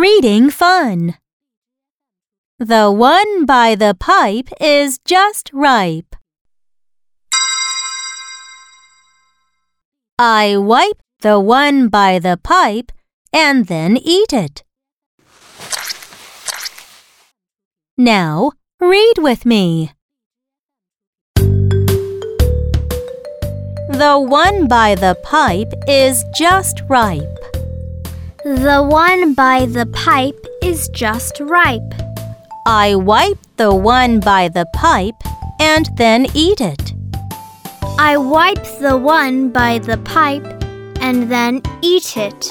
Reading fun. The one by the pipe is just ripe. I wipe the one by the pipe and then eat it. Now, read with me. The one by the pipe is just ripe. The one by the pipe is just ripe. I wipe the one by the pipe and then eat it. I wipe the one by the pipe and then eat it.